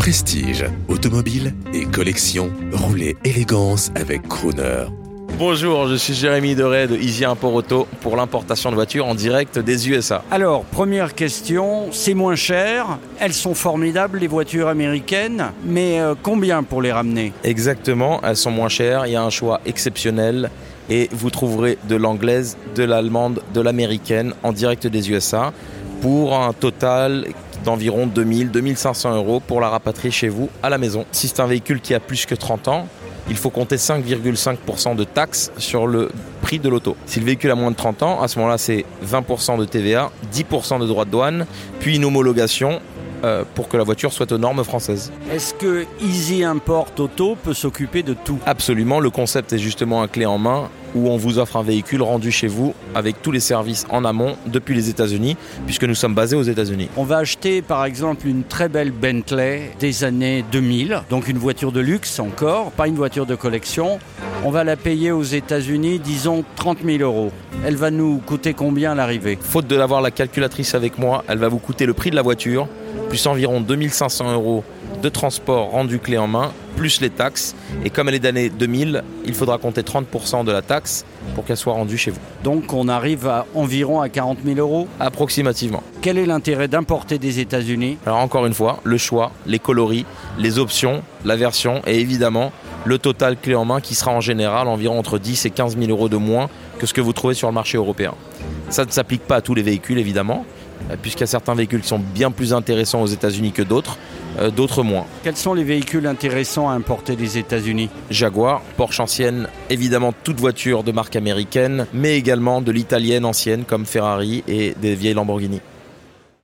Prestige, automobile et collection, roulez élégance avec Crooner. Bonjour, je suis Jérémy Doré de Easy Import Auto pour l'importation de voitures en direct des USA. Alors, première question, c'est moins cher, elles sont formidables les voitures américaines, mais euh, combien pour les ramener? Exactement, elles sont moins chères, il y a un choix exceptionnel et vous trouverez de l'anglaise, de l'allemande, de l'américaine en direct des USA pour un total d'environ 2000-2500 euros pour la rapatrier chez vous à la maison. Si c'est un véhicule qui a plus que 30 ans, il faut compter 5,5% de taxes sur le prix de l'auto. Si le véhicule a moins de 30 ans, à ce moment-là, c'est 20% de TVA, 10% de droits de douane, puis une homologation euh, pour que la voiture soit aux normes françaises. Est-ce que Easy Import Auto peut s'occuper de tout? Absolument, le concept est justement un clé en main où on vous offre un véhicule rendu chez vous avec tous les services en amont depuis les États-Unis, puisque nous sommes basés aux États-Unis. On va acheter par exemple une très belle Bentley des années 2000, donc une voiture de luxe encore, pas une voiture de collection. On va la payer aux États-Unis, disons 30 000 euros. Elle va nous coûter combien à l'arrivée? Faute de l'avoir la calculatrice avec moi, elle va vous coûter le prix de la voiture, plus environ 2500 euros de transport rendu clé en main, plus les taxes. Et comme elle est d'année 2000, il faudra compter 30% de la taxe pour qu'elle soit rendue chez vous. Donc on arrive à environ à 40 000 euros? Approximativement. Quel est l'intérêt d'importer des États-Unis? Alors encore une fois, le choix, les coloris, les options, la version et évidemment le total clé en main qui sera en général environ entre 10 et 15 000 euros de moins que ce que vous trouvez sur le marché européen. Ça ne s'applique pas à tous les véhicules évidemment, euh, puisqu'il y a certains véhicules qui sont bien plus intéressants aux États-Unis que d'autres, euh, d'autres moins. Quels sont les véhicules intéressants à importer des États-Unis? Jaguar, Porsche ancienne, évidemment toute voiture de marque américaine, mais également de l'italienne ancienne comme Ferrari et des vieilles Lamborghini.